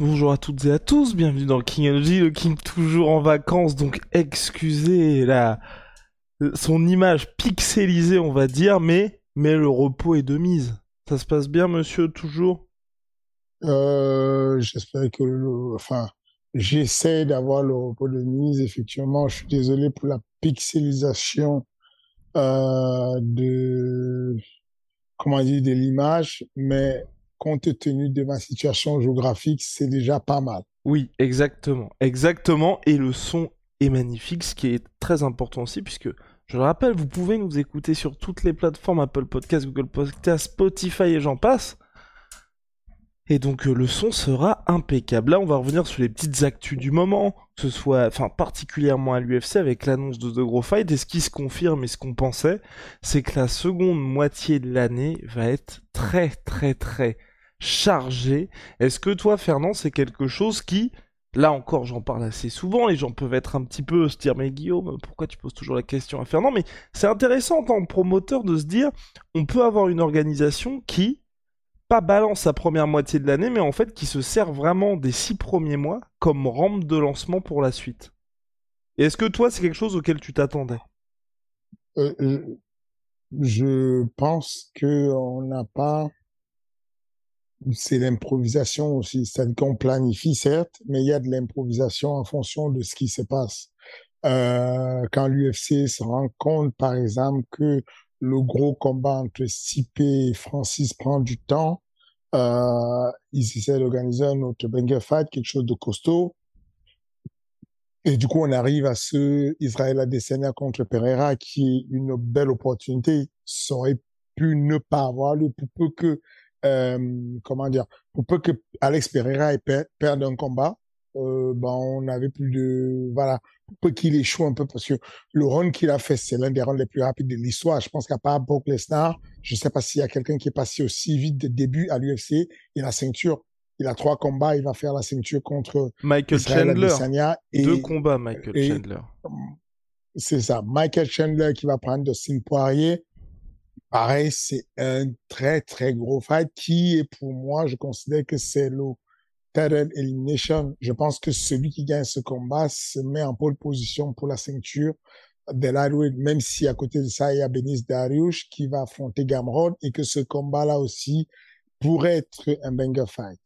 Bonjour à toutes et à tous, bienvenue dans King Energy, le King toujours en vacances, donc excusez la son image pixelisée on va dire, mais mais le repos est de mise. Ça se passe bien monsieur toujours? Euh, J'espère que enfin j'essaie d'avoir le repos de mise. Effectivement, je suis désolé pour la pixelisation euh, de comment dire de l'image, mais compte tenu de ma situation géographique, c'est déjà pas mal. Oui, exactement. Exactement. Et le son est magnifique, ce qui est très important aussi, puisque, je le rappelle, vous pouvez nous écouter sur toutes les plateformes Apple Podcasts, Google Podcasts, Spotify et j'en passe. Et donc euh, le son sera impeccable. Là, on va revenir sur les petites actus du moment, que ce soit, enfin particulièrement à l'UFC avec l'annonce de The Gros Fight. Et ce qui se confirme et ce qu'on pensait, c'est que la seconde moitié de l'année va être très très très chargée. Est-ce que toi, Fernand, c'est quelque chose qui, là encore, j'en parle assez souvent, les gens peuvent être un petit peu se dire, mais Guillaume, pourquoi tu poses toujours la question à Fernand? Mais c'est intéressant en tant que promoteur de se dire, on peut avoir une organisation qui pas balance sa première moitié de l'année, mais en fait qui se sert vraiment des six premiers mois comme rampe de lancement pour la suite. Est-ce que toi, c'est quelque chose auquel tu t'attendais? Euh, je, pense que on n'a pas. C'est l'improvisation aussi. C'est-à-dire qu'on planifie, certes, mais il y a de l'improvisation en fonction de ce qui se passe. Euh, quand l'UFC se rend compte, par exemple, que le gros combat entre Stipe et Francis prend du temps. Euh, ils essaient d'organiser un autre banger fight, quelque chose de costaud. Et du coup, on arrive à ce Israël Adesanya contre Pereira, qui est une belle opportunité. Ça aurait pu ne pas avoir lieu pour peu que, euh, comment dire, pour peu que Alex Pereira ait perde un combat euh, ben, on n'avait plus de voilà peu qu'il échoue un peu parce que le run qu'il a fait c'est l'un des runs les plus rapides de l'histoire je pense qu'à part Brock Lesnar je sais pas s'il y a quelqu'un qui est passé aussi vite de début à l'UFC et la ceinture. Il a trois combats il va faire la ceinture contre Michael Chandler. Et, deux combats Michael Chandler. C'est ça. Michael Chandler qui va prendre Dustin Poirier. Pareil c'est un très très gros fight qui est pour moi je considère que c'est le Title Elimination. Je pense que celui qui gagne ce combat se met en pole position pour la ceinture de lightweight, même si à côté de ça, il y a Benis Dariush qui va affronter Gamrod et que ce combat-là aussi pourrait être un banger fight.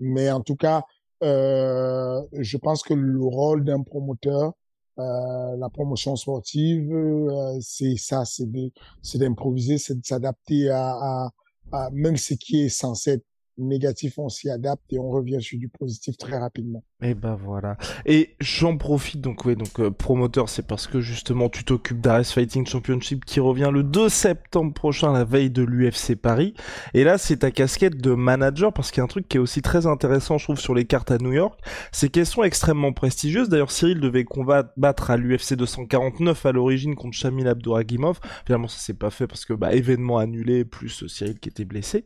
Mais en tout cas, euh, je pense que le rôle d'un promoteur, euh, la promotion sportive, euh, c'est ça, c'est d'improviser, c'est de s'adapter à, à, à, même ce qui est censé être négatif, on s'y adapte et on revient sur du positif très rapidement. Et ben voilà. Et j'en profite donc ouais donc euh, promoteur c'est parce que justement tu t'occupes d'Ares Fighting Championship qui revient le 2 septembre prochain la veille de l'UFC Paris. Et là c'est ta casquette de manager parce qu'il y a un truc qui est aussi très intéressant je trouve sur les cartes à New York, c'est qu'elles sont extrêmement prestigieuses. D'ailleurs Cyril devait combattre à l'UFC 249 à l'origine contre Shamil Abdouragimov. Finalement ça s'est pas fait parce que bah événement annulé plus Cyril qui était blessé.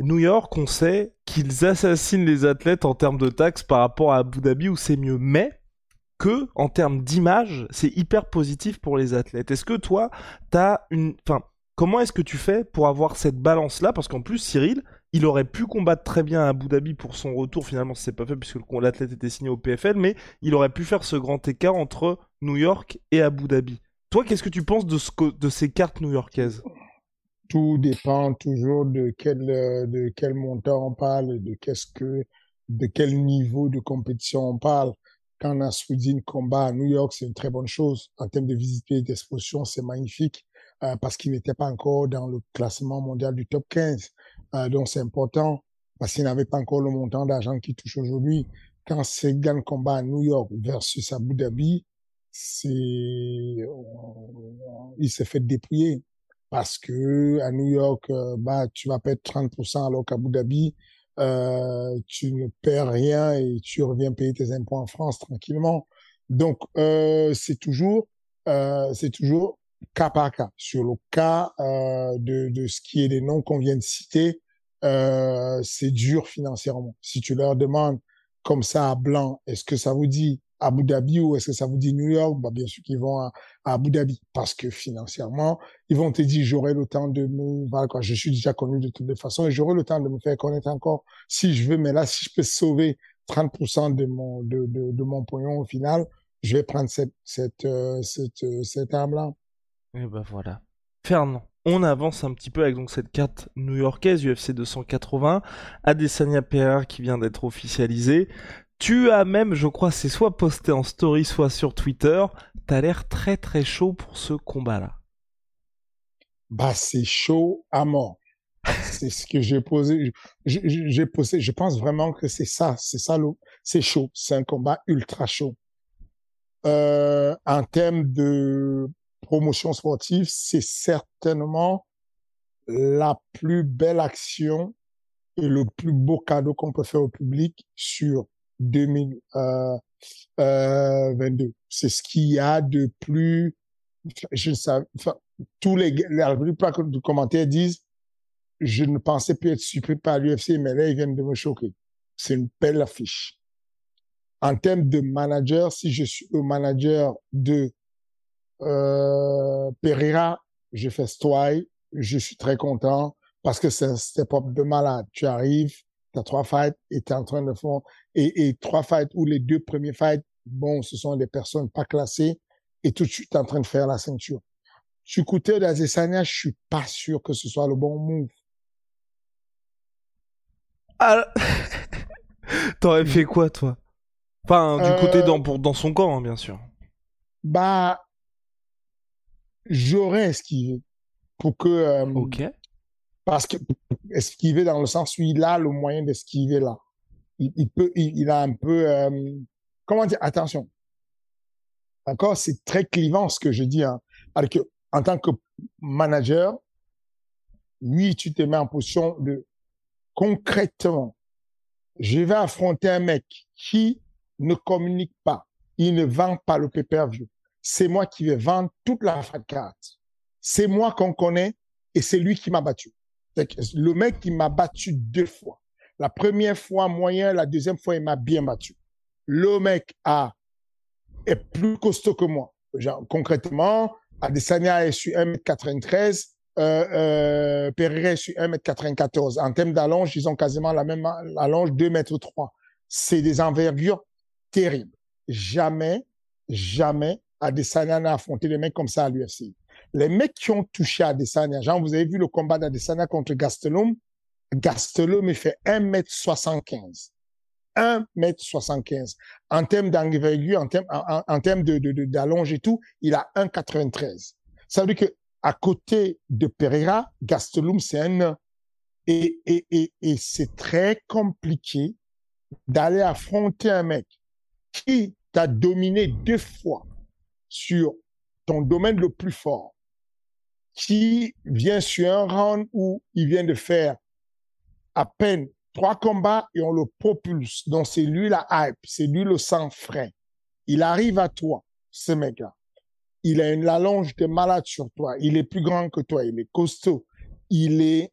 New York, on sait qu'ils assassinent les athlètes en termes de taxes par rapport à Abu Dhabi où c'est mieux, mais que en termes d'image, c'est hyper positif pour les athlètes. Est-ce que toi, t'as une, enfin, comment est-ce que tu fais pour avoir cette balance-là? Parce qu'en plus, Cyril, il aurait pu combattre très bien à Abu Dhabi pour son retour. Finalement, c'est pas fait puisque l'athlète était signé au PFL, mais il aurait pu faire ce grand écart entre New York et Abu Dhabi. Toi, qu'est-ce que tu penses de, ce, de ces cartes new-yorkaises? Tout dépend toujours de quel euh, de quel montant on parle, de qu'est-ce que de quel niveau de compétition on parle. Quand Nasruddin combat à New York, c'est une très bonne chose. En termes de visibilité et d'exposition, c'est magnifique. euh, parce qu'il n'était pas encore dans le classement mondial du top 15. Euh, donc c'est important parce qu'il n'avait pas encore le montant d'argent qu'il touche aujourd'hui. Quand gagne combat à New York versus Abu Dhabi, c'est il s'est fait dépouiller parce que à New York, euh, bah tu vas perdre 30% alors qu'Abu Dhabi, euh, tu ne perds rien et tu reviens payer tes impôts en France tranquillement. Donc euh, c'est toujours euh, c'est toujours cas par cas. Sur le cas euh, de, de ce qui est des noms qu'on vient de citer, euh, c'est dur financièrement. Si tu leur demandes comme ça à blanc, est-ce que ça vous dit Abu Dhabi ou est-ce que ça vous dit New York? Bah, Bien sûr qu'ils vont à, Abu Dhabi parce que financièrement, ils vont te dire j'aurai le temps de me... Voilà, quoi, je suis déjà connu de toutes les façons et j'aurai le temps de me faire connaître encore si je veux. Mais là, si je peux sauver 30% de mon, de, de, mon pognon au final, je vais prendre cette, cette, euh, cette, euh, cette arme-là. Et ben voilà. Fernand, on avance un petit peu avec donc cette carte new-yorkaise UFC 280, Adesanya Pereira qui vient d'être officialisé. Tu as même, je crois, c'est soit posté en story, soit sur Twitter. T'as l'air très très chaud pour ce combat-là. Bah, c'est chaud à mort. c'est ce que j'ai posé. Je pense vraiment que c'est ça. C'est ça. C'est chaud. C'est un combat ultra chaud. Euh, en termes de promotion sportive, c'est certainement la plus belle action et le plus beau cadeau qu'on peut faire au public sur 2022. Euh, euh, c'est ce qu'il y a de plus, je ne sais, enfin, tous les, la plupart de commentaires disent, je ne pensais plus être surpris par l'UFC, mais là, ils viennent de me choquer. C'est une belle affiche. En termes de manager, si je suis le manager de euh, Pereira, je fais Stoy, je suis très content parce que c'est un step-up de malade. Tu arrives, tu as trois fights et tu es en train de faire et, et trois fights ou les deux premiers fights, bon, ce sont des personnes pas classées et tout de suite en train de faire la ceinture. Du côté d'Azesania, je suis pas sûr que ce soit le bon move. Ah... T'aurais fait quoi, toi? Enfin, du côté euh, dans, pour, dans son camp, hein, bien sûr. Bah, j'aurais esquivé pour que. Euh, ok. Parce que esquiver dans le sens où il a le moyen d'esquiver là. Il, peut, il, a un peu. Euh, comment dire Attention. D'accord, c'est très clivant ce que je dis. Hein. Alors que en tant que manager, oui, tu te mets en position de concrètement, je vais affronter un mec qui ne communique pas, il ne vend pas le pay-per-view. C'est moi qui vais vendre toute la carte. C'est moi qu'on connaît et c'est lui qui m'a battu. Le mec qui m'a battu deux fois. La première fois moyen, la deuxième fois il m'a bien battu. Le mec a est plus costaud que moi. Concrètement, Adesanya est sur 1m93, euh, euh, Pereira est sur 1m94. En termes d'allonge, ils ont quasiment la même allonge, 2m3. C'est des envergures terribles. Jamais, jamais Adesanya n'a affronté des mecs comme ça à l'UFC. Les mecs qui ont touché Adesanya, genre, vous avez vu le combat d'Adesanya contre Gastelum, Gastelum, il fait 1m75. 1m75. En termes d'envergure, en termes, en, en termes de, d'allonge et tout, il a 1m93. Ça veut dire que à côté de Pereira, Gastelum, c'est un et, et, et, et c'est très compliqué d'aller affronter un mec qui t'a dominé deux fois sur ton domaine le plus fort, qui vient sur un round où il vient de faire à peine trois combats et on le propulse. Donc c'est lui la hype, c'est lui le sang frais. Il arrive à toi, ce mec-là. Il a une allonge de malade sur toi. Il est plus grand que toi. Il est costaud. Il est,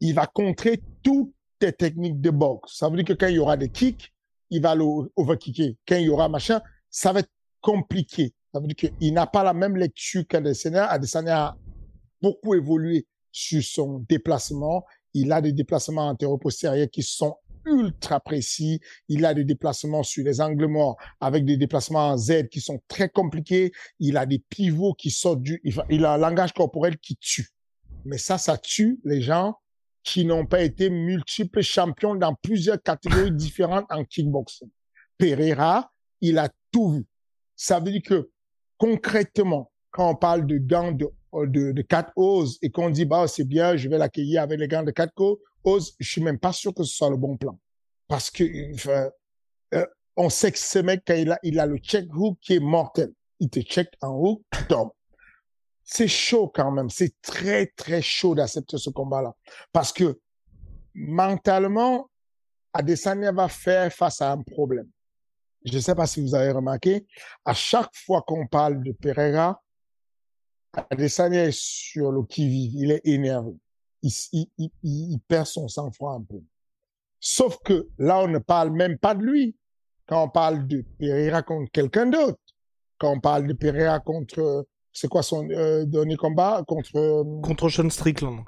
il va contrer toutes tes techniques de boxe. Ça veut dire que quand il y aura des kicks, il va le overkicker. Quand il y aura machin, ça va être compliqué. Ça veut dire qu'il n'a pas la même lecture qu'Adesanya. Adesanya beaucoup évolué sur son déplacement. Il a des déplacements antéro-postérieurs qui sont ultra précis. Il a des déplacements sur les angles morts avec des déplacements en Z qui sont très compliqués. Il a des pivots qui sortent du, il a un langage corporel qui tue. Mais ça, ça tue les gens qui n'ont pas été multiples champions dans plusieurs catégories différentes en kickboxing. Pereira, il a tout vu. Ça veut dire que concrètement, quand on parle de gants de de, de 4 oses et qu'on dit, bah, c'est bien, je vais l'accueillir avec les gants de 4 oses, je suis même pas sûr que ce soit le bon plan. Parce que, enfin, euh, on sait que ce mec, quand il a, il a le check hook qui est mortel. Il te check en hook, tu tombes. C'est chaud quand même. C'est très, très chaud d'accepter ce combat-là. Parce que, mentalement, Adesanya va faire face à un problème. Je ne sais pas si vous avez remarqué, à chaque fois qu'on parle de Pereira, Adesanya est sur le qui-vive, il est énervé. Il, il, il, perd son sang-froid un peu. Sauf que là, on ne parle même pas de lui. Quand on parle de Pereira contre quelqu'un d'autre, quand on parle de Pereira contre, c'est quoi son euh, dernier combat? Contre euh, contre Sean Strickland.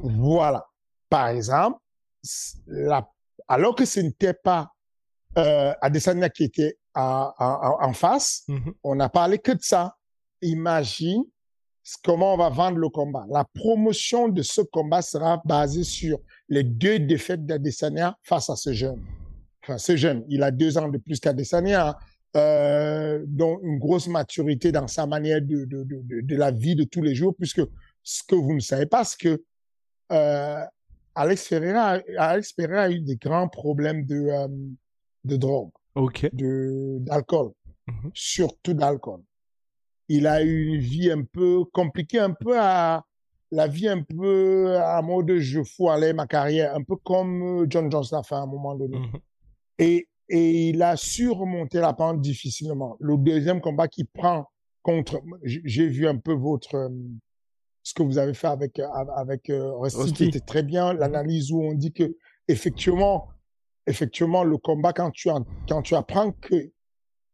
Voilà. Par exemple, la, alors que ce n'était pas euh, Adesanya qui était à, à, en face, mm-hmm. on n'a parlé que de ça. Imagine comment on va vendre le combat. La promotion de ce combat sera basée sur les deux défaites d'Adesanya face à ce jeune. Enfin, ce jeune, il a deux ans de plus qu'Adesanya, euh, dont une grosse maturité dans sa manière de, de, de, de, la vie de tous les jours, puisque ce que vous ne savez pas, c'est que euh, Alex Ferreira, Alex Ferreira a eu des grands problèmes de, euh, de drogue, okay. de d'alcool, mm-hmm. surtout d'alcool il a eu une vie un peu compliquée, un peu à la vie un peu à mode je fous aller ma carrière, un peu comme euh, John Jones l'a fait à un moment donné. Mhm. Et, et il a su remonter la pente difficilement. Le deuxième combat qu'il prend contre, j'ai vu un peu votre euh, ce que vous avez fait avec avec euh, Rusty, qui était très bien. Mhm. L'analyse où on dit que effectivement, effectivement, le combat quand tu quand tu apprends que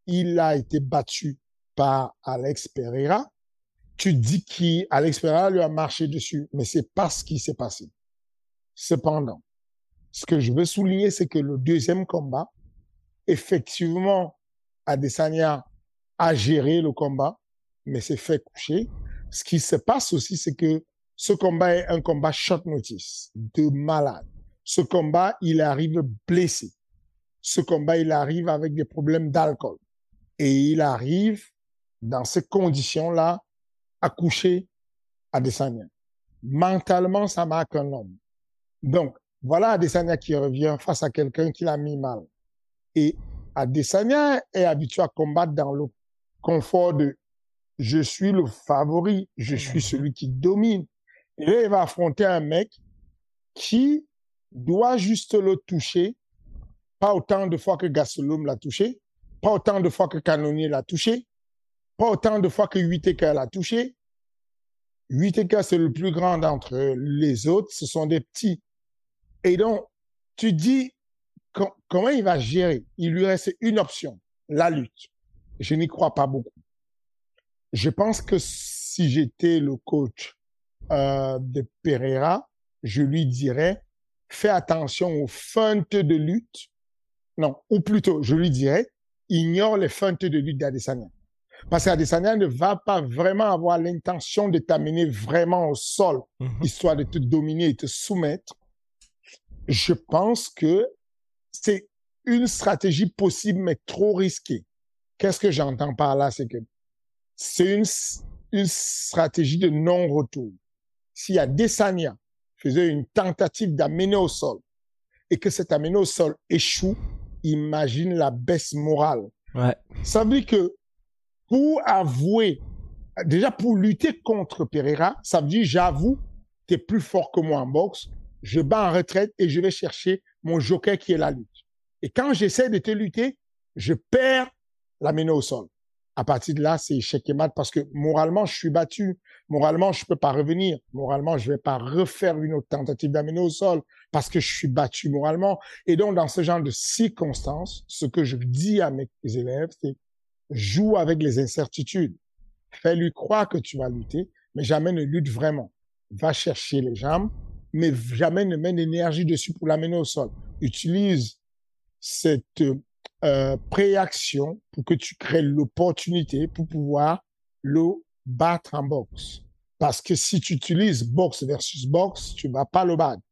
il a été battu par Alex Pereira, tu dis qu'Alex Pereira lui a marché dessus, mais c'est pas ce qui s'est passé. Cependant, ce que je veux souligner, c'est que le deuxième combat, effectivement, Adesanya a géré le combat, mais s'est fait coucher. Ce qui se passe aussi, c'est que ce combat est un combat short notice, de malade. Ce combat, il arrive blessé. Ce combat, il arrive avec des problèmes d'alcool. Et il arrive dans ces conditions-là, accoucher à Adesanya. Mentalement, ça marque un homme. Donc, voilà Adesanya qui revient face à quelqu'un qui l'a mis mal. Et Adesanya est habitué à combattre dans le confort de je suis le favori, je suis mhm. celui qui domine. Et là, il va affronter un mec qui doit juste le toucher, pas autant de fois que Gastelum l'a touché, pas autant de fois que Canonier l'a touché, pas autant de fois que 8 l'a touché. 8 c'est le plus grand d'entre les autres. Ce sont des petits. Et donc, tu dis, comment il va gérer? Il lui reste une option, la lutte. Je n'y crois pas beaucoup. Je pense que si j'étais le coach euh, de Pereira, je lui dirais, fais attention aux feintes de lutte. Non, ou plutôt, je lui dirais, ignore les feintes de lutte d'Adesanya. Parce qu'Adesanya ne va pas vraiment avoir l'intention de t'amener vraiment au sol, mhm. histoire de te dominer et te soumettre. Je pense que c'est une stratégie possible, mais trop risquée. Qu'est-ce que j'entends par là? C'est que c'est une, une stratégie de non-retour. Si Adesanya faisait une tentative d'amener au sol et que cet amené au sol échoue, imagine la baisse morale. Ouais. Ça veut dire que pour avouer, déjà pour lutter contre Pereira, ça veut dire j'avoue, tu es plus fort que moi en boxe, je bats en retraite et je vais chercher mon joker qui est la lutte. Et quand j'essaie de te lutter, je perds la mène au sol. À partir de là, c'est échec et mat parce que moralement, je suis battu. Moralement, je peux pas revenir. Moralement, je vais pas refaire une autre tentative d'amener au sol parce que je suis battu moralement. Et donc, dans ce genre de circonstances, ce que je dis à mes élèves, c'est joue avec les incertitudes. Fais-lui croire que tu vas lutter, mais jamais ne lutte vraiment. Va chercher les jambes, mais jamais ne mets l'énergie dessus pour l'amener au sol. Utilise cette euh, préaction pour que tu crées l'opportunité pour pouvoir le battre en boxe. Parce que si tu utilises boxe versus boxe, tu vas pas le battre.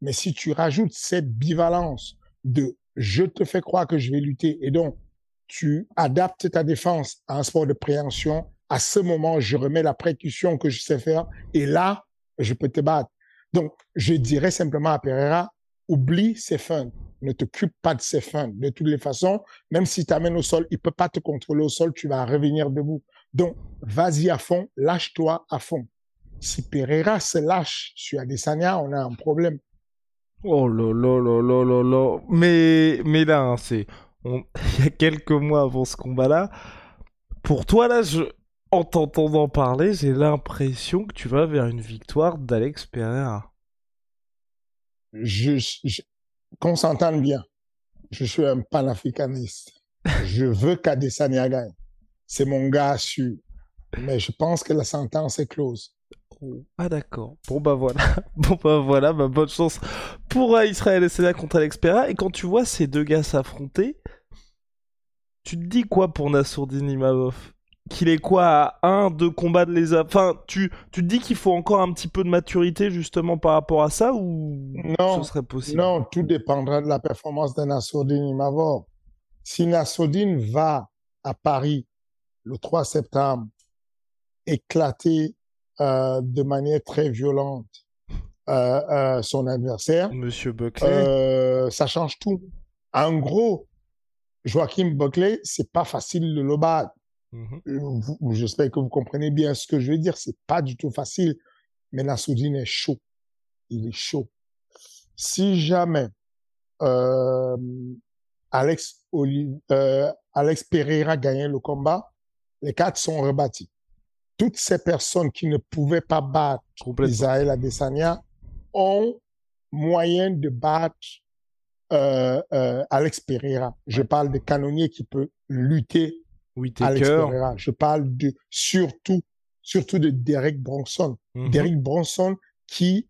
Mais si tu rajoutes cette bivalence de je te fais croire que je vais lutter et donc tu adaptes ta défense à un sport de préhension, À ce moment, je remets la précaution que je sais faire et là, je peux te battre. Donc, je dirais simplement à Pereira, oublie ses fins. Ne t'occupe pas de ses fins. De toutes les façons, même si tu amènes au sol, il peut pas te contrôler au sol, tu vas revenir debout. Donc, vas-y à fond, lâche-toi à fond. Si Pereira se lâche sur Adesanya, on a un problème. Oh là là là là là là. Mais, mais là, hein, Il y a quelques mois avant ce combat-là. Pour toi, là, je... en t'entendant parler, j'ai l'impression que tu vas vers une victoire d'Alex Pereira. Je, je... Qu'on s'entende bien. Je suis un panafricaniste. je veux qu'Adesanya gagne. C'est mon gars sûr. Mais je pense que la sentence est close. Ah d'accord. Bon bah voilà. Bon bah voilà, bah, bonne chance pour Israël et Sénat contre Alex Pereira. Et quand tu vois ces deux gars s'affronter, tu te dis quoi pour Nassourdine Imavov Qu'il est quoi à un, deux combats de les... Enfin, tu, tu te dis qu'il faut encore un petit peu de maturité justement par rapport à ça ou non, ce serait possible? Non, tout dépendra de la performance de Nassourdine Imavov. Si Nassourdine va à Paris le 3 septembre éclater euh, de manière très violente euh, euh, son adversaire. Monsieur Buckley. Ça change tout. En gros, Joachim Buckley, c'est pas facile de le battre. Mm J'espère que vous comprenez bien ce que je veux dire. C'est pas du tout facile. Mais Nassoudine est chaud. Il est chaud. Si jamais euh, Alex, Oli euh, Alex Pereira gagnait le combat, les quatre sont rebâtis toutes ces personnes qui ne pouvaient pas battre Israël Adesanya ont moyen de battre euh, euh, Alex Pereira. Je parle de canonnier qui peut lutter oui, Alex Pereira. Je parle de surtout surtout de Derek Bronson. Mhm. Derek Bronson qui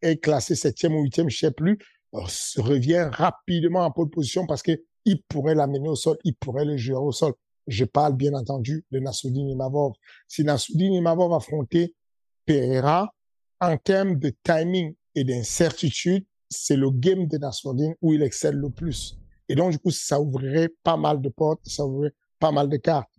est classé septième ou huitième, je sais plus, euh, revient rapidement en pole position parce que il pourrait l'amener au sol, il pourrait le jouer au sol. Je parle bien entendu de Nassoudine Imavov. Si Nassoudine Imavov affrontait Pereira, en termes de timing et d'incertitude, c'est le game de Nassoudine où il excelle le plus. Et donc, du coup, ça ouvrirait pas mal de portes, ça ouvrirait pas mal de cartes.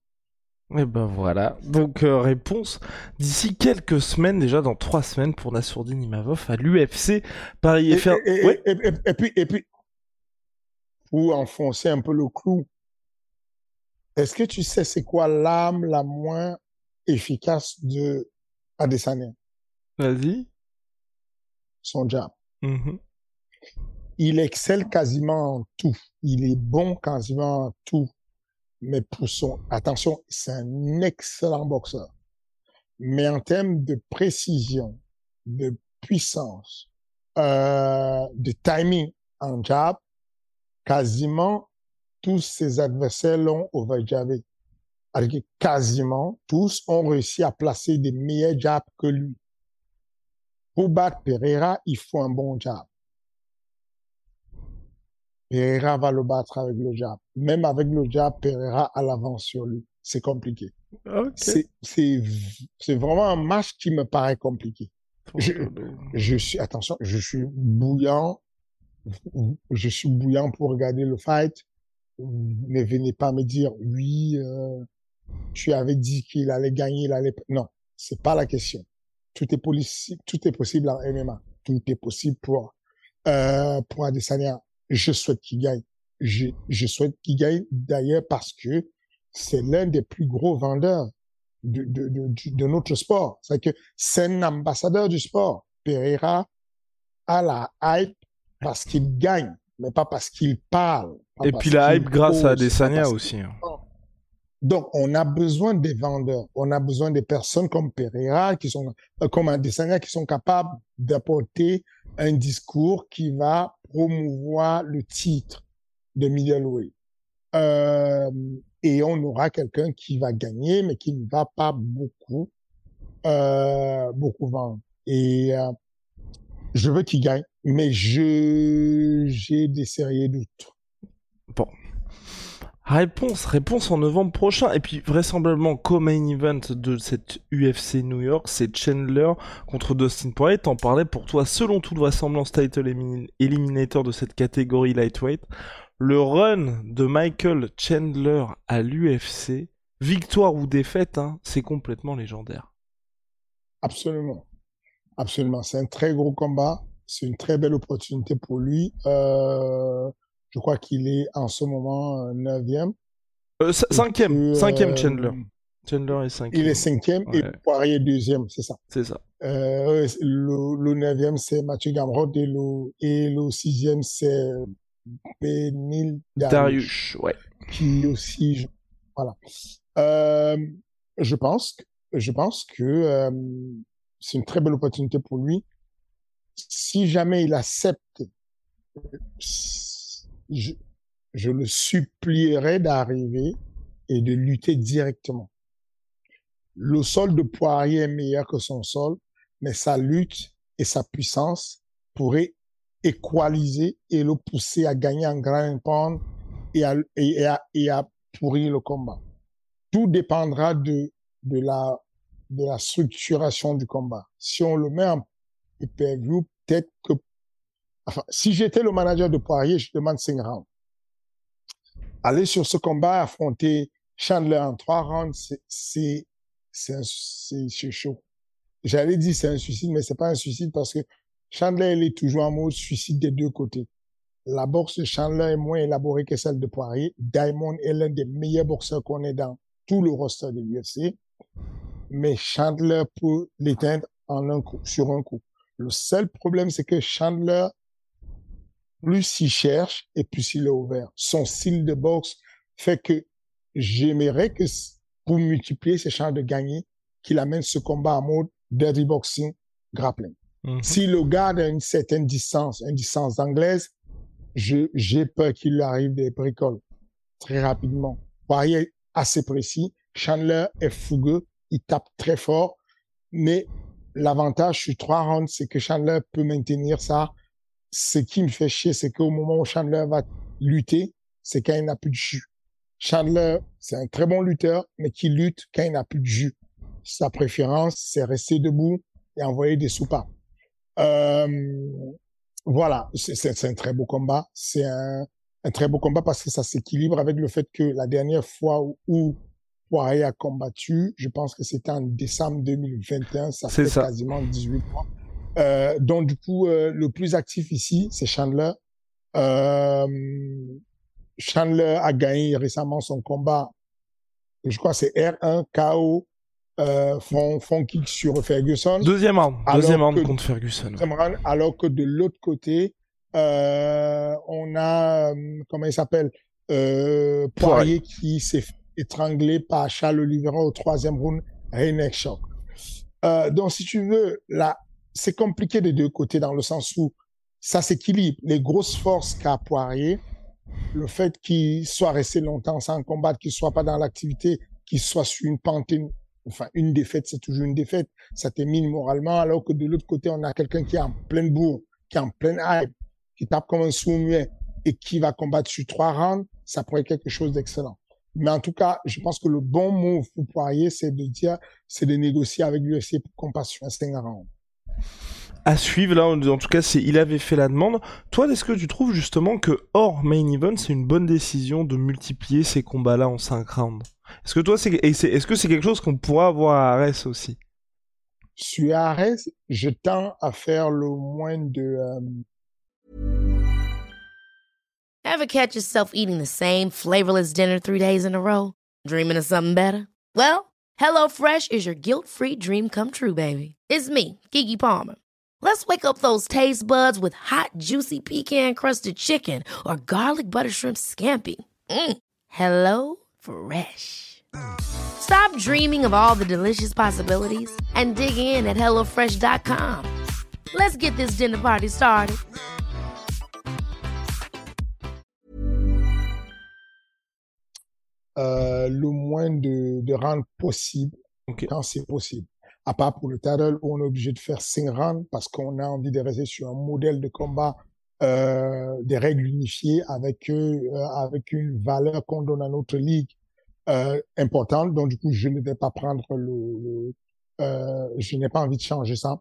Et ben voilà. Donc euh, réponse d'ici quelques semaines, déjà dans trois semaines pour Nassourdine Imavov à l'UFC Paris FR. Et, et, puis et puis pour enfoncer un peu le clou, est-ce que tu sais c'est quoi l'arme la moins efficace de Adesanya? Vas-y. Son jab. Mm-hmm. Il excelle quasiment en tout. Il est bon quasiment en tout. Mais pour son, attention, c'est un excellent boxeur. Mais en termes de précision, de puissance, euh, de timing en jab, quasiment tous ses adversaires l'ont overjabbé. Alors quasiment tous ont réussi à placer des meilleurs jabs que lui. Pour battre Pereira, il faut un bon jab. Pereira va le battre avec le jab. Même avec le jab, Pereira a l'avance sur lui. C'est compliqué. Okay. C'est vraiment un match qui me paraît compliqué. Je, je suis, attention, je suis bouillant. Je suis bouillant pour regarder le fight ne venez pas me dire oui, euh, tu avais dit qu'il allait gagner, il allait. Non, c'est pas la question. Tout est possible, tout est possible en MMA. Tout est possible pour euh, pour Adesanya. Je souhaite qu'il gagne. Je, je souhaite qu'il gagne d'ailleurs parce que c'est l'un des plus gros vendeurs de, de, de, de notre sport. C'est que c'est un ambassadeur du sport. Pereira a la hype parce qu'il gagne mais pas parce qu'il parle. Et puis la hype grâce à Adesanya aussi. Hein. Donc, on a besoin des vendeurs. On a besoin des personnes comme Pereira, qui sont, euh, comme Adesanya, qui sont capables d'apporter un discours qui va promouvoir le titre de middleweight. Euh, et on aura quelqu'un qui va gagner, mais qui ne va pas beaucoup, euh, beaucoup vendre. Et euh, je veux qu'il gagne, mais je j'ai des sérieux doutes. Bon. Réponse, réponse en novembre prochain. Et puis vraisemblablement, co-main event de cette UFC New York, c'est Chandler contre Dustin Poirier. T'en parlais pour toi, selon toute vraisemblance, title eliminator de cette catégorie lightweight. Le run de Michael Chandler à l'UFC victoire ou défaite, hein, c'est complètement légendaire. Absolument. Absolument. C'est un très gros combat. C'est une très belle opportunité pour lui. Euh, je crois qu'il est en ce moment euh, neuvième. Euh, cinquième, cinquième Chandler. Chandler est cinquième. Il est cinquième et Poirier deuxième, c'est ça. C'est ça. le, le neuvième, c'est Mathieu Gamrot et le, et le sixième, c'est Benil Darius. ouais. Qui aussi, voilà. Euh, je pense, je pense que euh, c'est une très belle opportunité pour lui. Si jamais il accepte, je, je le supplierai d'arriver et de lutter directement. Le sol de Poirier est meilleur que son sol, mais sa lutte et sa puissance pourraient équaliser et le pousser à gagner en grand pound et à, et, à, et à pourrir le combat. Tout dépendra de, de la, de la structuration du combat. Si on le met en pay-per-view, peut-être que, si j'étais le manager de Poirier, je demande 5 rounds. Aller sur ce combat, affronter Chandler en 3 rounds, c'est, chaud. J'allais dire c'est un suicide, mais c'est pas un suicide parce que Chandler, elle est toujours en mode suicide des deux côtés. La boxe de Chandler est moins élaborée que celle de Poirier. Diamond est l'un des meilleurs boxeurs qu'on ait dans tout le roster de l'UFC. Mais Chandler peut l'éteindre en un coup, sur un coup. Le seul problème, c'est que Chandler, plus il cherche et plus il est ouvert. Son style de boxe fait que j'aimerais que, pour multiplier ses chances de gagner, qu'il amène ce combat en mode dirty boxing grappling. Mhm. Si le gars a une certaine distance, une distance anglaise, j'ai peur qu'il lui arrive des bricoles très rapidement. Poirier assez précis. Chandler est fougueux. Il tape très fort. Mais l'avantage sur trois rounds, c'est que Chandler peut maintenir ça. Ce qui me fait chier, c'est qu'au moment où Chandler va lutter, c'est quand il n'a plus de jus. Chandler, c'est un très bon lutteur, mais qui lutte quand il n'a plus de jus. Sa préférence, c'est rester debout et envoyer des soupapes. Euh, voilà, c'est un très beau combat. C'est un, un, très beau combat parce que ça s'équilibre avec le fait que la dernière fois où, où Poirier a combattu, je pense que c'était en décembre 2021, ça fait quasiment 18 mois. Euh, donc du coup, euh, le plus actif ici, c'est Chandler. Euh, Chandler a gagné récemment son combat, je crois c'est R1 KO euh, font, font kick sur Ferguson. Deuxième round, deuxième round contre Ferguson. alors que de l'autre côté, euh, on a, euh, comment il s'appelle, euh, Poirier qui s'est étranglé par Charles Oliveira au troisième round, neck shock. Euh, donc, si tu veux, là, c'est compliqué des deux côtés dans le sens où ça s'équilibre. Les grosses forces qu'a Poirier, le fait qu'il soit resté longtemps sans combattre, qu'il soit pas dans l'activité, qu'il soit sur une pente enfin, une défaite, c'est toujours une défaite. Ça termine moralement, alors que de l'autre côté, on a quelqu'un qui est en pleine bourre, qui est en pleine hype, qui tape comme un sous et qui va combattre sur trois rounds, ça pourrait être quelque chose d'excellent. Mais en tout cas, je pense que le bon move pour Poirier, c'est de dire, c'est de négocier avec l'UFC pour qu'on passe sur un 5 rounds à suivre là en tout cas c'est il avait fait la demande toi est-ce que tu trouves justement que hors main event c'est une bonne décision de multiplier ces combats là en 5 rounds? Est-ce que toi, c'est, est-ce que c'est quelque chose qu'on pourra avoir à Arès aussi? Sur Arès, je tends à faire le moins de. Euh... Ever catch yourself eating the same flavorless dinner three days in a row? Dreaming of something better? Well, HelloFresh is your guilt-free dream come true, baby. It's me, Kiki Palmer. Let's wake up those taste buds with hot, juicy pecan-crusted chicken or garlic butter shrimp scampi. Mm. Hello Fresh. Stop dreaming of all the delicious possibilities and dig in at HelloFresh.com. Let's get this dinner party started. Euh, le moins de, de rounds possible okay. quand c'est possible. À part pour le title où on est obligé de faire 5 rounds parce qu'on a envie de rester sur un modèle de combat euh, des règles unifiées avec euh, avec une valeur qu'on donne à notre ligue euh, importante. Donc du coup, je ne vais pas prendre le, euh, je n'ai pas envie de changer ça.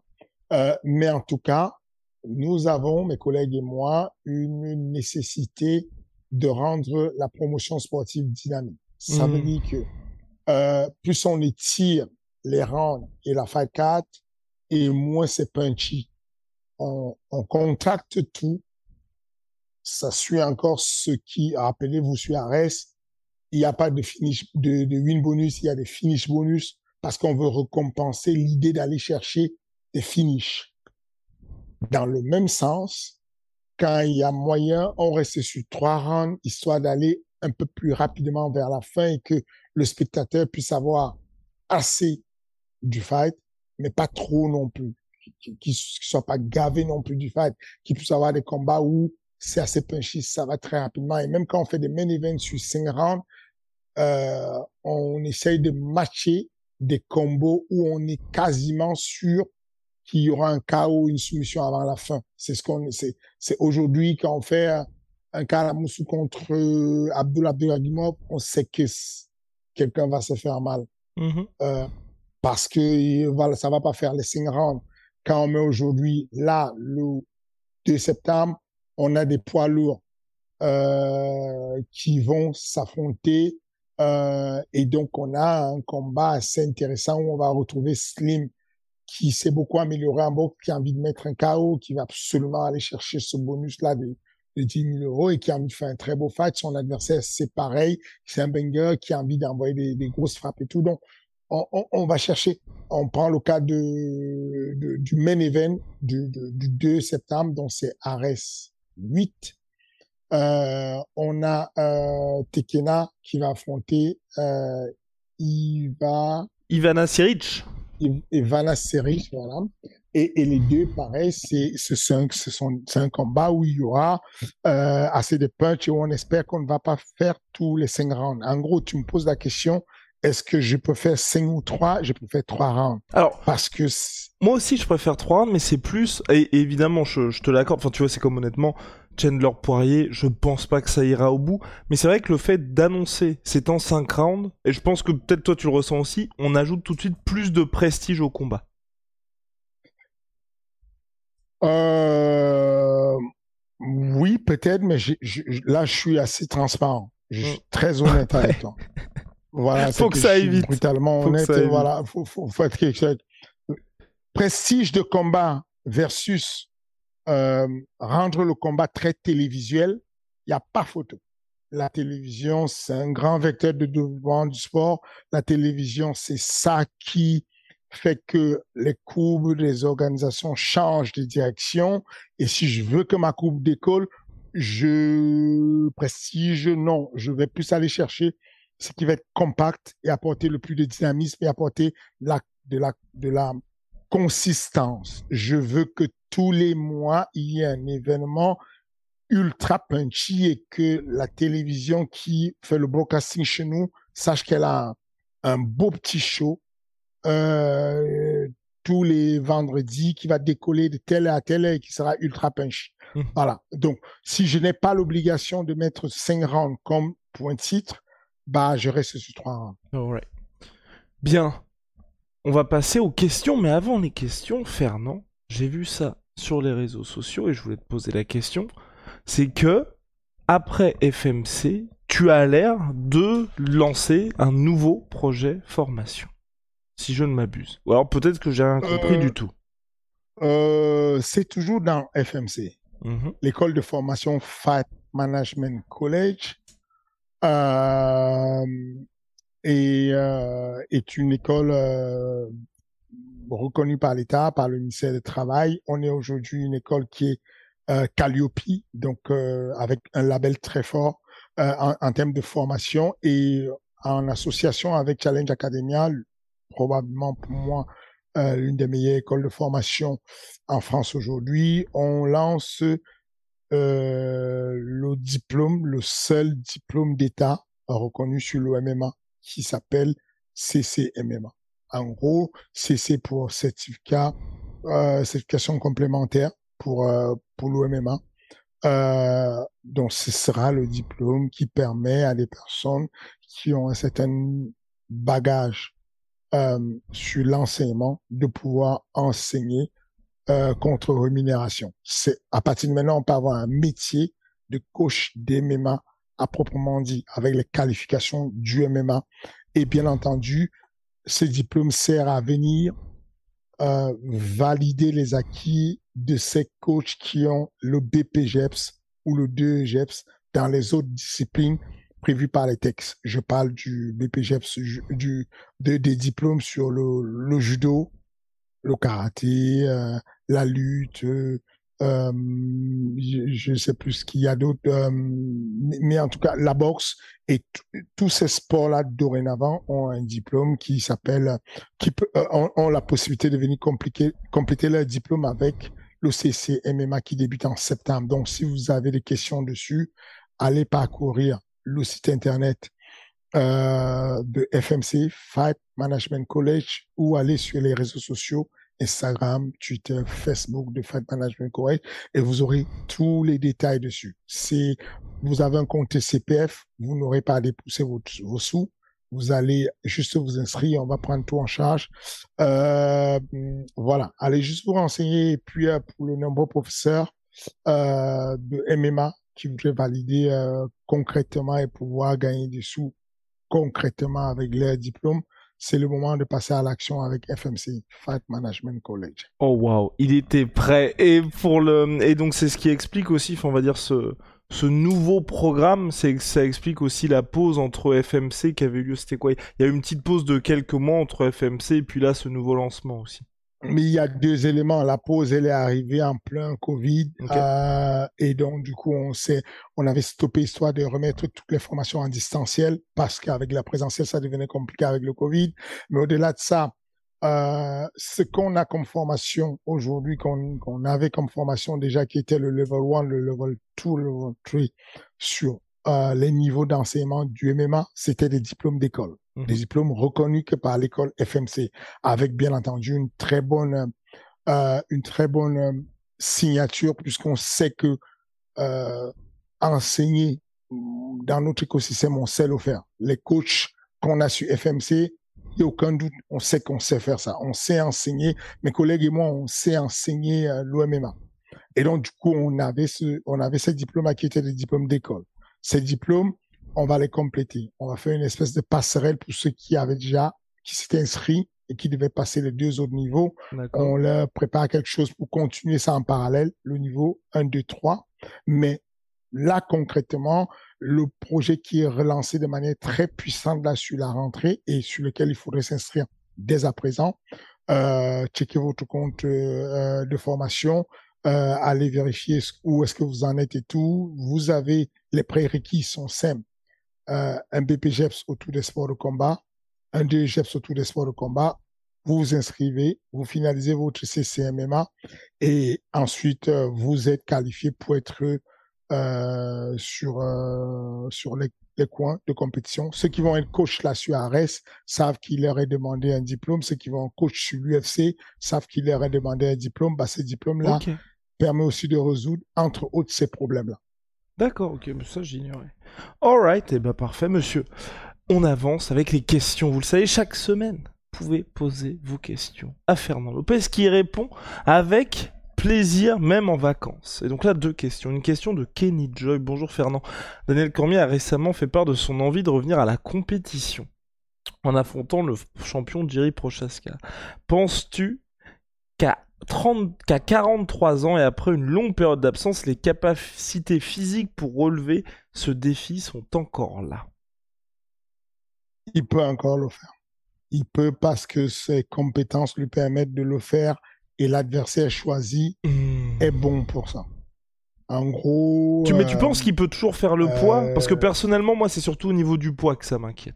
Euh, mais en tout cas, nous avons, mes collègues et moi, une nécessité de rendre la promotion sportive dynamique. Ça veut hmm. dire que euh, plus on étire les rounds et la fight 4, et moins c'est punchy. On, on contracte tout. Ça suit encore ce qui, rappelez-vous, sur Ares, il n'y a pas de finish, de, de win bonus, il y a des finish bonus parce qu'on veut récompenser l'idée d'aller chercher des finishes. Dans le même sens, quand il y a moyen, on reste sur trois rounds, histoire d'aller un peu plus rapidement vers la fin et que le spectateur puisse avoir assez du fight, mais pas trop non plus. Qui, qui, soit pas gavé non plus du fight, qui puisse avoir des combats où c'est assez punchy, ça va très rapidement. Et même quand on fait des main events sur cinq rounds, euh, on essaye de matcher des combos où on est quasiment sûr qu'il y aura un chaos, une soumission avant la fin. C'est ce qu'on c'est c'est aujourd'hui quand on fait un, un Kalamoussou contre euh, Abdul Abdulagimov, on sait que quelqu'un va se faire mal. Mhm. Euh, parce que voilà, ça va pas faire les cinq rounds. Quand on met aujourd'hui, là, le 2 septembre, on a des poids lourds euh, qui vont s'affronter. Euh, et donc, on a un combat assez intéressant où on va retrouver Slim qui s'est beaucoup amélioré en boxe, qui a envie de mettre un KO, qui va absolument aller chercher ce bonus-là de, de 10 000 euros et qui a envie de faire un très beau fight. Son adversaire, c'est pareil. C'est un banger qui a envie d'envoyer des, des, grosses frappes et tout. Donc, on, on, on, va chercher. On prend le cas de, de du main event du, de, du 2 septembre, donc c'est Ares 8. Euh, on a euh, Tekena qui va affronter euh, Iva... Ivana Siric. Ivana Siric, voilà. Et, et, les deux, pareil, c'est ce sont, ce sont, c'est un combat où il y aura euh, assez de punch et où on espère qu'on ne va pas faire tous les cinq rounds. En gros, tu me poses la question, est-ce que je peux faire 5 ou 3 Je peux faire 3 rounds. Alors, parce que moi aussi, je préfère 3 rounds, mais c'est plus. Et, et évidemment, je, je te l'accorde. Enfin, tu vois, c'est comme honnêtement, Chandler Poirier, je pense pas que ça ira au bout. Mais c'est vrai que le fait d'annoncer c'est en 5 rounds, et je pense que peut-être toi tu le ressens aussi, on ajoute tout de suite plus de prestige au combat. Euh... Oui, peut-être, mais là, je suis assez transparent. Je suis très honnête avec toi. Voilà, faut que, que ça aille vite. Brutalement faut honnête. Et voilà, faut, faut, faut être quelque chose. Prestige de combat versus euh, rendre le combat très télévisuel, il n'y a pas photo. La télévision, c'est un grand vecteur de développement du sport. La télévision, c'est ça qui fait que les courbes des organisations changent de direction. Et si je veux que ma courbe décolle, je prestige, non, je vais plus aller chercher ce qui va être compact et apporter le plus de dynamisme et apporter la, de, la, de la consistance. Je veux que tous les mois, il y ait un événement ultra punchy et que la télévision qui fait le broadcasting chez nous sache qu'elle a un, beau petit show euh, tous les vendredis qui va décoller de telle à telle et qui sera ultra punchy. Mmh. Voilà. Donc, si je n'ai pas l'obligation de mettre cinq rounds comme point titre, bah, je reste sur trois rounds. Alright. Bien. On va passer aux questions, mais avant les questions, Fernand, j'ai vu ça sur les réseaux sociaux et je voulais te poser la question. C'est que, après FMC, tu as l'air de lancer un nouveau projet formation. Si je ne m'abuse. Ou alors peut-être que j'ai rien compris Euh, du tout. Euh, c'est toujours dans FMC, Mhm. l'école de formation Fight Management College. Euh, et euh, est une école euh, reconnue par l'État, par le ministère du Travail. On est aujourd'hui une école qui est euh, Calliope, donc euh, avec un label très fort euh, en, en, termes de formation et en association avec Challenge Academia, probablement pour moi l'une des meilleures écoles de formation en France aujourd'hui. On lance euh, le diplôme, le seul diplôme d'État reconnu sur l'OMMA qui s'appelle CCMMA. En gros, CC pour certificat, euh, certification complémentaire pour euh, pour l'OMMA. Euh, donc, ce sera le diplôme qui permet à des personnes qui ont un certain bagage euh, sur l'enseignement de pouvoir enseigner euh, contre rémunération. C'est à partir de maintenant, on peut avoir un métier de coach d'MMA à proprement dit, avec les qualifications du MMA Et bien entendu, ce diplôme sert à venir euh, valider les acquis de ces coachs qui ont le BPGEPS ou le 2GEPS dans les autres disciplines prévues par les textes. Je parle du BPGEPS, du, des diplômes sur le, le judo, le karaté, euh, la lutte, euh, euh, je ne sais plus ce qu'il y a d'autre, euh, mais en tout cas, la boxe et tous ces sports-là dorénavant ont un diplôme qui s'appelle, qui peut, euh, ont, la possibilité de venir compliquer, compléter leur diplôme avec le MMA qui débute en septembre. Donc, si vous avez des questions dessus, allez parcourir le site internet euh, de FMC, Fight Management College, ou aller sur les réseaux sociaux Instagram, Twitter, Facebook de Fight Management College et vous aurez tous les détails dessus. Si vous avez un compte CPF, vous n'aurez pas à dépousser vos, sous. Vous allez juste vous inscrire, on va prendre tout en charge. Euh, voilà, allez juste vous renseigner. Et puis euh, pour le nombreux professeurs euh, de MMA qui voudraient valider euh, concrètement et pouvoir gagner des sous concrètement avec leur diplôme, c'est le moment de passer à l'action avec FMC, Fight Management College. Oh wow, il était prêt. Et pour le et donc c'est ce qui explique aussi, on va dire ce ce nouveau programme, c'est que ça explique aussi la pause entre FMC qui avait eu lieu, c'était quoi? Il y a eu une petite pause de quelques mois entre FMC et puis là ce nouveau lancement aussi. Mais il y a deux éléments. La pause, elle est arrivée en plein Covid. Euh, et donc, du coup, on s'est, on avait stoppé histoire de remettre toutes les formations en distanciel parce qu'avec la présentielle, ça devenait compliqué avec le Covid. Mais au-delà de ça, euh, ce qu'on a comme formation aujourd'hui, qu'on avait comme formation déjà, qui était le level 1, le level 2, le level 3 sur euh, les niveaux d'enseignement du MMA, c'était des diplômes d'école, mmh. des diplômes reconnus que par l'école FMC, avec bien entendu une très bonne, euh, une très bonne euh, signature, puisqu'on sait que euh, enseigner dans notre écosystème, on sait le faire. Les coachs qu'on a sur FMC, il n'y a aucun doute, on sait qu'on sait faire ça. On sait enseigner. Mes collègues et moi, on sait enseigner l'OMMA. Et donc, du coup, on avait ce, on avait ces diplômes qui étaient des diplômes d'école. Ces diplômes, on va les compléter. On va faire une espèce de passerelle pour ceux qui avaient déjà, qui s'étaient inscrits et qui devaient passer les deux autres niveaux. On leur prépare quelque chose pour continuer ça en parallèle, le niveau 1, 2, 3. Mais là, concrètement, le projet qui est relancé de manière très puissante là sur la rentrée et sur lequel il faudrait s'inscrire dès à présent, euh, checker votre compte euh, de formation, euh, allez vérifier où est-ce que vous en êtes et tout. Vous avez les prérequis sont simples. Euh, un BPGEPS autour des sports de combat, un DGEPS autour des sports de combat. Vous vous inscrivez, vous finalisez votre CCMMA et ensuite euh, vous êtes qualifié pour être euh, sur euh, sur les, les, coins de compétition. Ceux qui vont être coach là sur Ares savent qu'il leur est demandé un diplôme. Ceux qui vont coach sur l'UFC savent qu'il leur est demandé un diplôme. Bah, ces diplômes-là. Permet aussi de résoudre, entre autres, ces problèmes-là. D'accord, ok, mais ça j'ignorais. Alright, et eh ben parfait, monsieur. On avance avec les questions. Vous le savez, chaque semaine, vous pouvez poser vos questions à Fernand Lopez qui répond avec plaisir, même en vacances. Et donc là, deux questions. Une question de Kenny Joy. Bonjour Fernand. Daniel Cormier a récemment fait part de son envie de revenir à la compétition en affrontant le champion Jerry Prochaska. Penses-tu qu'à 30, qu'à 43 ans et après une longue période d'absence, les capacités physiques pour relever ce défi sont encore là. Il peut encore le faire. Il peut parce que ses compétences lui permettent de le faire et l'adversaire choisi mmh. est bon pour ça. En gros. Tu, mais tu euh, penses qu'il peut toujours faire le euh, poids? Parce que personnellement, moi, c'est surtout au niveau du poids que ça m'inquiète.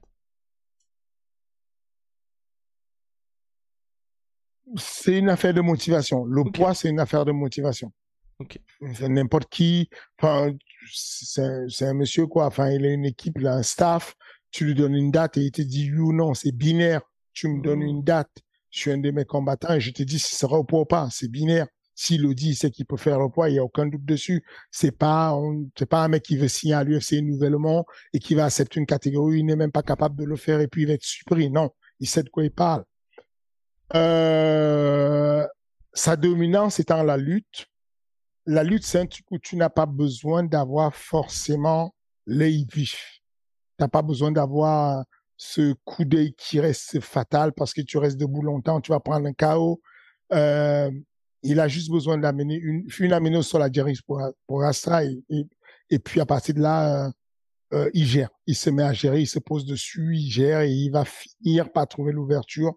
C'est une affaire de motivation. Le okay. poids, c'est une affaire de motivation. Okay. N'importe qui, enfin, c'est un monsieur quoi, enfin, il a une équipe, il a un staff, tu lui donnes une date et il te dit oui ou non, c'est binaire. Tu me donnes une date, je suis un de mes combattants et je te dis si ce sera au poids ou pas, c'est binaire. S'il le dit, c'est qu'il peut faire le poids, il n'y a aucun doute dessus. C'est pas, c'est pas un mec qui veut signer à l'UFC nouvellement et qui va accepter une catégorie, il n'est même pas capable de le faire et puis il va être surpris. Non, il sait de quoi il parle. Euh, sa dominance étant la lutte. La lutte, c'est un truc où tu n'as pas besoin d'avoir forcément l'œil vif. Tu n'as pas besoin d'avoir ce coup d'œil qui reste fatal parce que tu restes debout longtemps, tu vas prendre un KO. Euh, il a juste besoin d'amener une, une amener sur la dirige pour, pour Astra et, et, puis à partir de là, euh, euh, il gère. Il se met à gérer, il se pose dessus, il gère et il va finir par trouver l'ouverture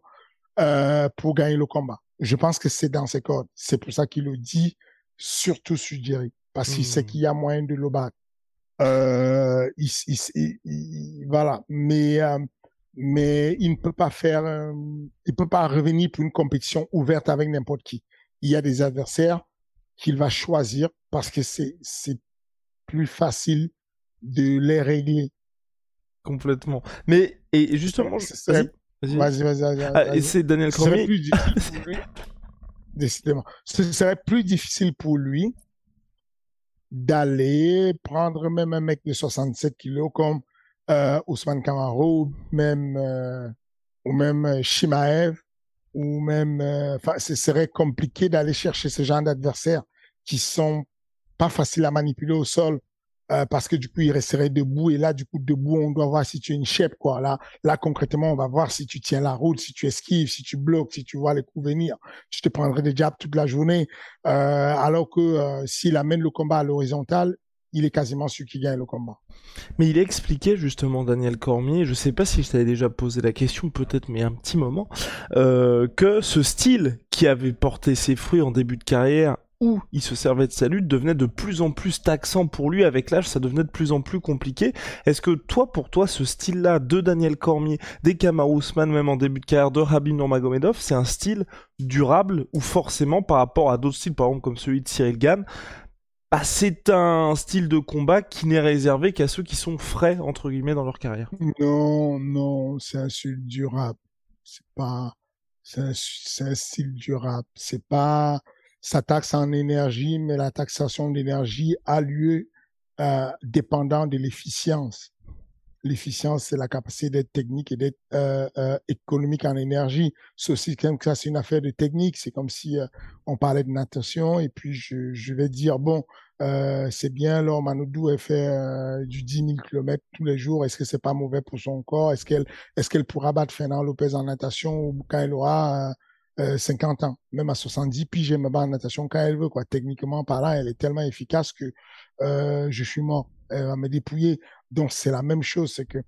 euh, pour gagner le combat. Je pense que c'est dans ses cordes. C'est pour ça qu'il le dit, surtout sur Jerry, parce qu'il sait hmm. qu'il y a moyen de le battre. Euh, il, il, voilà, mais euh, mais il ne peut pas faire, euh, il peut pas revenir pour une compétition ouverte avec n'importe qui. Il y a des adversaires qu'il va choisir parce que c'est c'est plus facile de les régler. Complètement. Mais et justement, vas-y, vas-y, vas-y. Ah, et c'est Daniel Cormier. Décidément, ce serait plus difficile pour lui d'aller prendre même un mec de 67 kilos comme euh, Ousmane Kamaro, même euh, ou même euh, Shimaev, ou même, euh, enfin, ce serait compliqué d'aller chercher ce genre d'adversaires qui sont pas faciles à manipuler au sol euh, parce que du coup, il resterait debout. Et là, du coup, debout, on doit voir si tu es une chef, quoi. Là, là, concrètement, on va voir si tu tiens la route, si tu esquives, si tu bloques, si tu vois les coups venir. Tu te prendrais des jabs toute la journée. Euh, alors que euh, s'il amène le combat à l'horizontale, il est quasiment celui qui gagne le combat. Mais il expliquait justement, Daniel Cormier, je sais pas si je t'avais déjà posé la question, peut-être, mais un petit moment, euh, que ce style qui avait porté ses fruits en début de carrière où il se servait de sa lutte devenait de plus en plus taxant pour lui. Avec l'âge, ça devenait de plus en plus compliqué. Est-ce que toi, pour toi, ce style-là de Daniel Cormier, des Kamar Ousmane, même en début de carrière, de Rabin Nurmagomedov, c'est un style durable ou forcément par rapport à d'autres styles, par exemple comme celui de Cyril Gann, bah, c'est un style de combat qui n'est réservé qu'à ceux qui sont frais, entre guillemets, dans leur carrière? Non, non, c'est un style durable. C'est pas, c'est un style durable. C'est pas, ça taxe en énergie, mais la taxation d'énergie a lieu euh, dépendant de l'efficience. L'efficience, c'est la capacité d'être technique et d'être euh, euh, économique en énergie. Ceci, comme ça, c'est une affaire de technique. C'est comme si euh, on parlait de natation et puis je, je vais dire bon, euh, c'est bien, alors Manoudou elle fait euh, du 10 000 km tous les jours. Est-ce que c'est pas mauvais pour son corps? Est-ce qu'elle est-ce qu'elle pourra battre Fernand Lopez en natation ou quand elle aura 50 euh, ans, même à 70, puis je me bats en natation quand elle veut, quoi. Techniquement parlant, elle est tellement efficace que euh, je suis mort. Elle va me dépouiller. Donc c'est la même chose, c'est que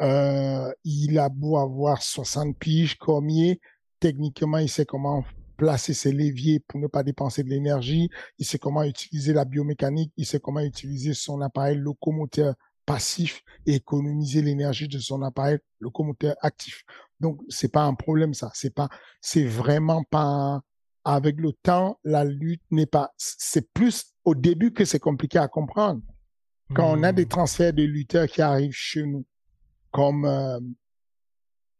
euh, il a beau avoir 60 piges, Cormier, techniquement il sait comment placer ses leviers pour ne pas dépenser de l'énergie, il sait comment utiliser la biomécanique, il sait comment utiliser son appareil locomoteur passif et économiser l'énergie de son appareil locomoteur actif. Donc c'est pas un problème ça, c'est pas c'est vraiment pas avec le temps la lutte n'est pas c'est plus au début que c'est compliqué à comprendre. Quand on a des hmm. transferts de lutteurs qui arrivent chez nous comme euh,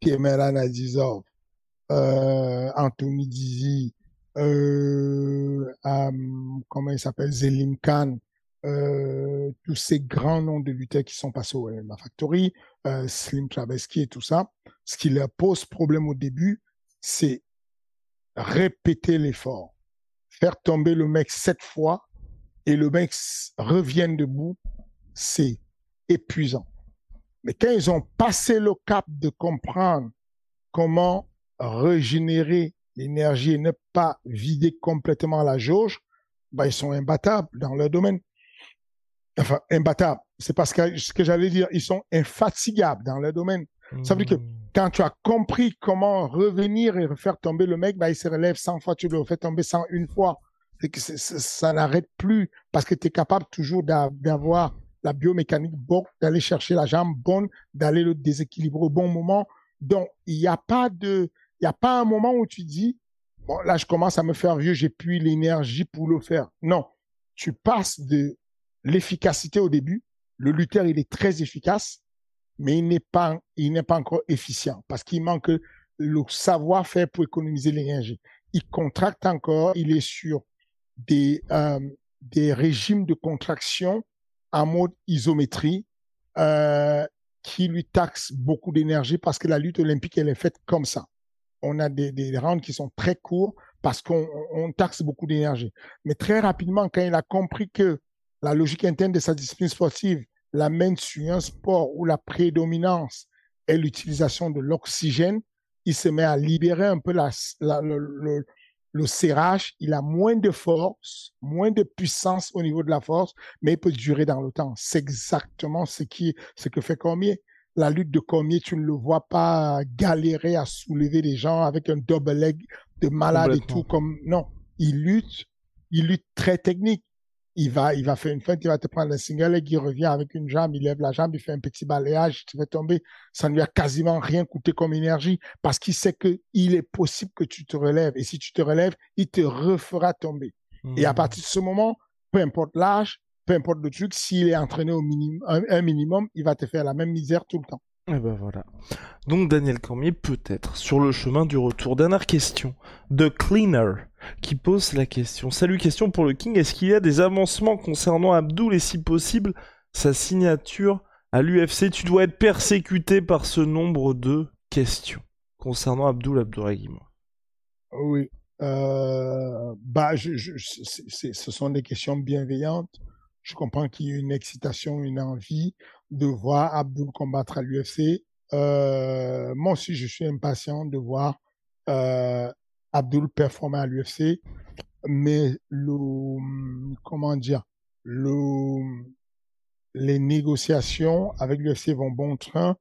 Pierre Adizov, euh, Anthony Dizzy, euh, comment il s'appelle, Zelim Khan, euh, tous ces grands noms de lutteurs qui sont passés au MMA Factory, euh, Slim Traveski et tout ça, ce qui leur pose problème au début, c'est répéter l'effort. Faire tomber le mec sept fois et le mec revient debout, c'est épuisant. Mais quand ils ont passé le cap de comprendre comment régénérer l'énergie et ne pas vider complètement la jauge, bah, ils sont imbattables dans leur domaine enfin, imbattables. C'est parce que ce que j'allais dire, ils sont infatigables dans leur domaine. Ça veut dire que hmm. Quand tu as compris comment revenir et refaire tomber le mec, bah, il se relève 100 fois, tu le refais tomber 101 fois. Ça n'arrête plus parce que tu es capable toujours d'avoir la biomécanique bonne, d'aller chercher la jambe bonne, d'aller le déséquilibrer au bon moment. Donc, il n'y a pas de, il y a pas un moment où tu dis, bon, là, je commence à me faire vieux, j'ai plus l'énergie pour le faire. Non. Tu passes de l'efficacité au début. Le lutteur, il est très efficace, mais il n'est pas, il n'est pas encore efficient parce qu'il manque le savoir-faire pour économiser l'énergie. Il contracte encore, il est sur des, euh, des régimes de contraction en mode isométrie euh, qui lui taxent beaucoup d'énergie parce que la lutte olympique, elle est faite comme ça. On a des, des rounds qui sont très courts parce qu'on on taxe beaucoup d'énergie. Mais très rapidement, quand il a compris que la logique interne de sa discipline sportive l'amène sur un sport où la prédominance et l'utilisation de l'oxygène, il se met à libérer un peu la, le, le, serrage. Il a moins de force, moins de puissance au niveau de la force, mais il peut durer dans le temps. C'est exactement ce qui, ce que fait Cormier. La lutte de Cormier, tu ne le vois pas galérer à soulever des gens avec un double leg de malade et tout comme, non. Il lutte, il lutte très technique il va, il va faire une feinte, il va te prendre un single leg, il revient avec une jambe, il lève la jambe, il fait un petit balayage, tu vas tomber. Ça ne lui a quasiment rien coûté comme énergie parce qu'il sait que il est possible que tu te relèves. Et si tu te relèves, il te refera tomber. Et à mmh. partir de ce moment, peu importe l'âge, peu importe le truc, s'il est entraîné au minimum, un minimum, il va te faire la même misère tout le temps. Et eh ben voilà. Donc Daniel Cormier peut-être sur le chemin du retour. Dernière question de Cleaner qui pose la question. Salut, question pour le King. Est-ce qu'il y a des avancements concernant Abdul et si possible sa signature à l'UFC Tu dois être persécuté par ce nombre de questions concernant Abdul Abdouragim. Oui. Euh, bah, ce sont des questions bienveillantes. Je comprends qu'il y ait une excitation, une envie de voir Abdul combattre à l'UFC. Euh, moi aussi, je suis impatient de voir euh, Abdul performer à l'UFC. Mais le, comment dire, le, les négociations avec l'UFC vont bon train.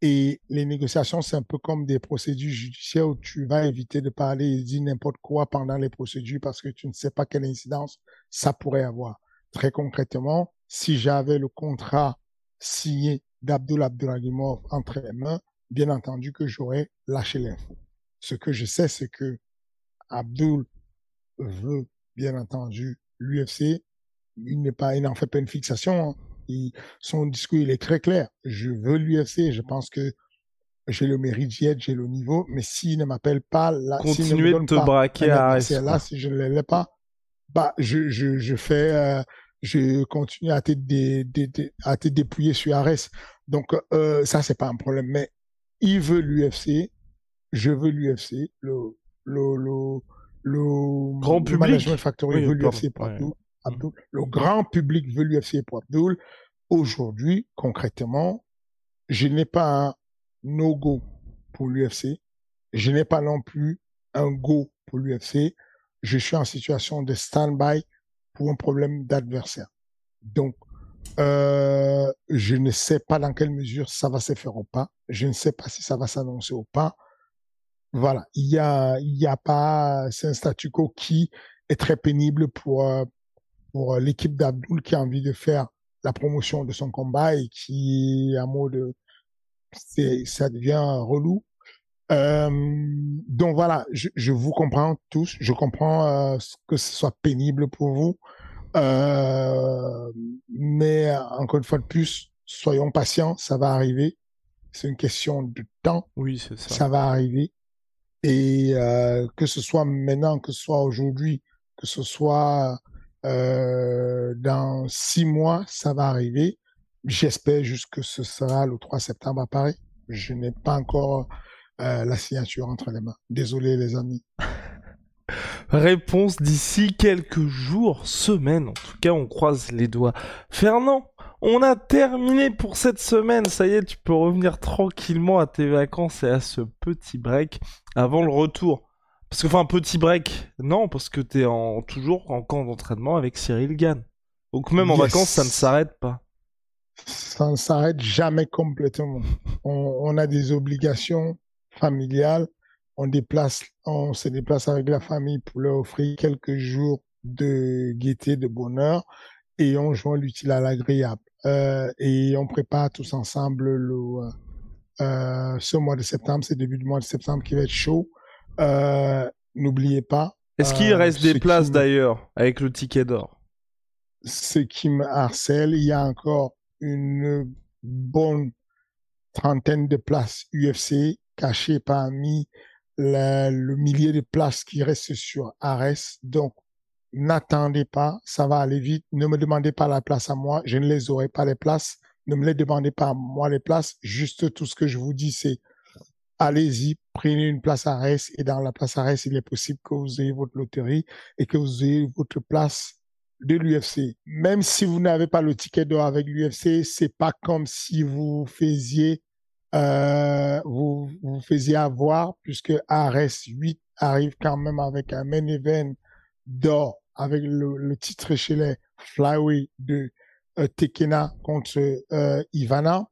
Et les négociations, c'est un peu comme des procédures judiciaires où tu vas éviter de parler et dire n'importe quoi pendant les procédures parce que tu ne sais pas quelle incidence ça pourrait avoir. Très concrètement, si j'avais le contrat signé d'Abdul Abduragimov entre les mains, bien entendu que j'aurais lâché l'info. Ce que je sais, c'est que Abdul veut, bien entendu, l'UFC. Il n'est pas, il n'en fait pas une fixation. Hein. son discours, il est très clair. Je veux l'UFC. Je pense que j'ai le mérite d'y être, j'ai le niveau. Mais s'il ne m'appelle pas, là, continuer de te braquer à là, si je ne l'ai pas, bah, je, je, je fais, euh, je continue à te, dé, à te dépouiller sur Ares. Donc, euh, ça, c'est pas un problème. Mais il veut l'UFC, je veux l'UFC, le, le, le, le, grand public? Management Factory veut l'UFC pour Abdul, Abdul. Le grand public veut l'UFC pour Abdul. Aujourd'hui, concrètement, je n'ai pas un no-go pour l'UFC. Je n'ai pas non plus un go pour l'UFC. Je suis en situation de stand-by pour un problème d'adversaire. Donc, euh, je ne sais pas dans quelle mesure ça va se faire ou pas. Je ne sais pas si ça va s'annoncer ou pas. Voilà, il y a, il y a pas, c'est un statu quo qui est très pénible pour euh, pour l'équipe d'Abdul qui a envie de faire la promotion de son combat et qui, à mode, c'est, ça devient relou. Euh, donc voilà, je, je, vous comprends tous. Je comprends euh, que ce soit pénible pour vous. Euh, mais encore une fois de plus, soyons patients, ça va arriver. C'est une question de temps. Oui, c'est ça. Ça va arriver. Et euh, que ce soit maintenant, que ce soit aujourd'hui, que ce soit euh, dans six mois, ça va arriver. J'espère juste que ce sera le 3 septembre à Paris. Je n'ai pas encore euh, la signature entre les mains. Désolé les amis. Réponse d'ici quelques jours, semaines. En tout cas, on croise les doigts. Fernand, on a terminé pour cette semaine. Ça y est, tu peux revenir tranquillement à tes vacances et à ce petit break avant le retour. Parce que, enfin, petit break, non, parce que t'es en, toujours en camp d'entraînement avec Cyril Gann. Donc même en vacances, ça ne s'arrête pas. Ça ne s'arrête jamais complètement. on a des obligations familiales on déplace, on se déplace avec la famille pour leur offrir quelques jours de gaieté, de bonheur, et on joint l'utile à l'agréable. Euh, et on prépare tous ensemble le, euh, ce mois de septembre, c'est début du mois de septembre qui va être chaud. Euh, N'oubliez pas. Est-ce qu'il reste des places d'ailleurs avec le ticket d'or? Ce qui me harcèle, il y a encore une bonne trentaine de places UFC cachées parmi le millier de places qui restent sur Ares. Donc, n'attendez pas, ça va aller vite. Ne me demandez pas la place à moi, je ne les aurai pas les places. Ne me les demandez pas à moi les places. Juste tout ce que je vous dis, c'est allez-y, prenez une place à Ares et dans la place à Ares, il est possible que vous ayez votre loterie et que vous ayez votre place de l'UFC. Même si vous n'avez pas le ticket d'or avec l'UFC, c'est pas comme si vous faisiez euh, vous vous faisiez avoir puisque Ares 8 arrive quand même avec un main event d'or avec le, titre chez les Flyway de euh, Tekena contre euh, Ivana,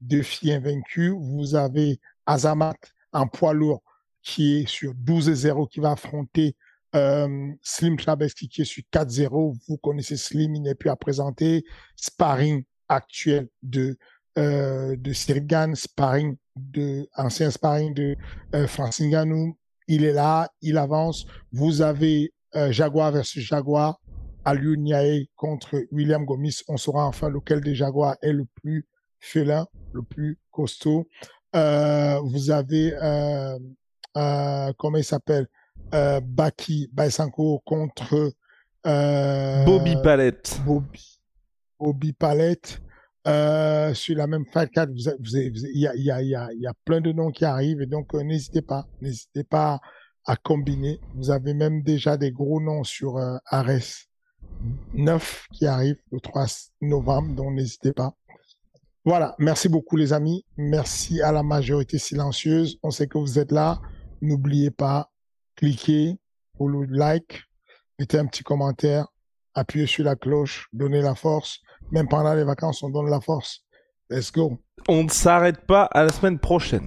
deux filles invaincues. Vous avez Azamat en poids lourd qui est sur 12-0 qui va affronter euh, Slim Chabeski qui est sur 4-0. Vous connaissez Slim, il n'est plus à présenter. Sparring actuel de euh, de Sirigan, sparring de ancien sparring de euh. Il est là, il avance. Vous avez euh, Jaguar versus Jaguar, Aliou Niae contre William Gomis. On saura enfin lequel des Jaguars est le plus félin, le plus costaud. Euh, vous avez, euh, euh, comment il s'appelle, euh, Baki Baisanko contre euh, Bobby Palette. Bobby, Bobby Palette. Euh, sur la même fight card, il y a, y, a, y, a, y a plein de noms qui arrivent et donc euh, n'hésitez pas, n'hésitez pas à combiner. Vous avez même déjà des gros noms sur euh, Ares 9 qui arrive le 3 novembre, donc n'hésitez pas. Voilà, merci beaucoup les amis, merci à la majorité silencieuse. On sait que vous êtes là. N'oubliez pas, cliquez, follow, like, mettez un petit commentaire, appuyez sur la cloche, donnez la force. Même pendant les vacances, on donne la force. Let's go. On ne s'arrête pas à la semaine prochaine.